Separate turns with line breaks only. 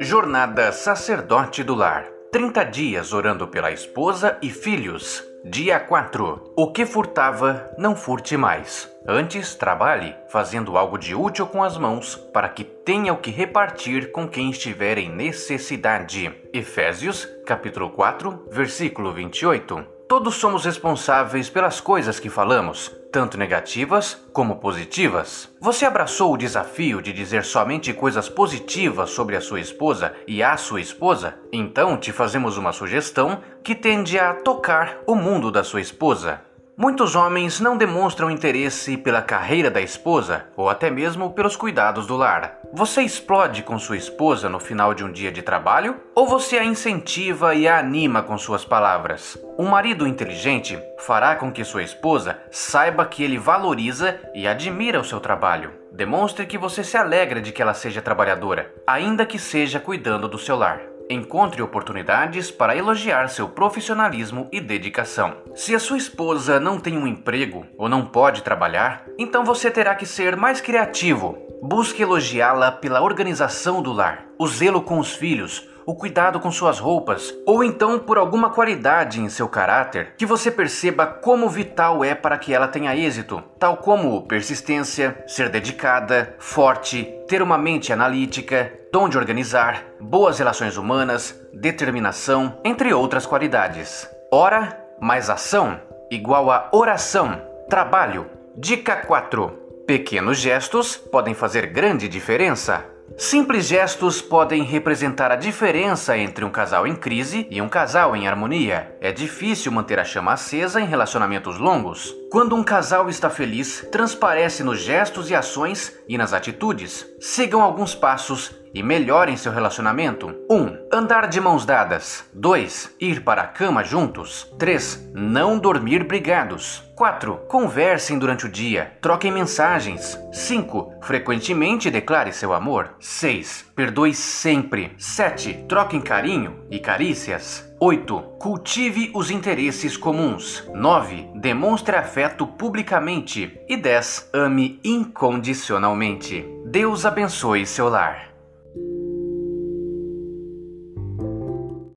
Jornada Sacerdote do Lar 30 dias orando pela esposa e filhos. Dia 4. O que furtava, não furte mais. Antes, trabalhe, fazendo algo de útil com as mãos, para que tenha o que repartir com quem estiver em necessidade. Efésios, capítulo 4, versículo 28. Todos somos responsáveis pelas coisas que falamos, tanto negativas como positivas. Você abraçou o desafio de dizer somente coisas positivas sobre a sua esposa e a sua esposa? Então te fazemos uma sugestão que tende a tocar o mundo da sua esposa. Muitos homens não demonstram interesse pela carreira da esposa ou até mesmo pelos cuidados do lar. Você explode com sua esposa no final de um dia de trabalho ou você a incentiva e a anima com suas palavras? Um marido inteligente fará com que sua esposa saiba que ele valoriza e admira o seu trabalho. Demonstre que você se alegra de que ela seja trabalhadora, ainda que seja cuidando do seu lar. Encontre oportunidades para elogiar seu profissionalismo e dedicação. Se a sua esposa não tem um emprego ou não pode trabalhar, então você terá que ser mais criativo. Busque elogiá-la pela organização do lar, o zelo com os filhos, o cuidado com suas roupas, ou então por alguma qualidade em seu caráter que você perceba como vital é para que ela tenha êxito, tal como persistência, ser dedicada, forte, ter uma mente analítica, dom de organizar, boas relações humanas, determinação, entre outras qualidades. Ora mais ação igual a oração, trabalho. Dica 4. Pequenos gestos podem fazer grande diferença. Simples gestos podem representar a diferença entre um casal em crise e um casal em harmonia. É difícil manter a chama acesa em relacionamentos longos. Quando um casal está feliz, transparece nos gestos e ações e nas atitudes. Sigam alguns passos e melhorem seu relacionamento. 1. Um, andar de mãos dadas. 2. Ir para a cama juntos. 3. Não dormir brigados. 4. Conversem durante o dia. Troquem mensagens. 5. Frequentemente declare seu amor. 6. Perdoe sempre. 7. Troquem carinho e carícias. 8. Cultive os interesses comuns. 9. Demonstre afeto publicamente. E 10. Ame incondicionalmente. Deus abençoe seu lar.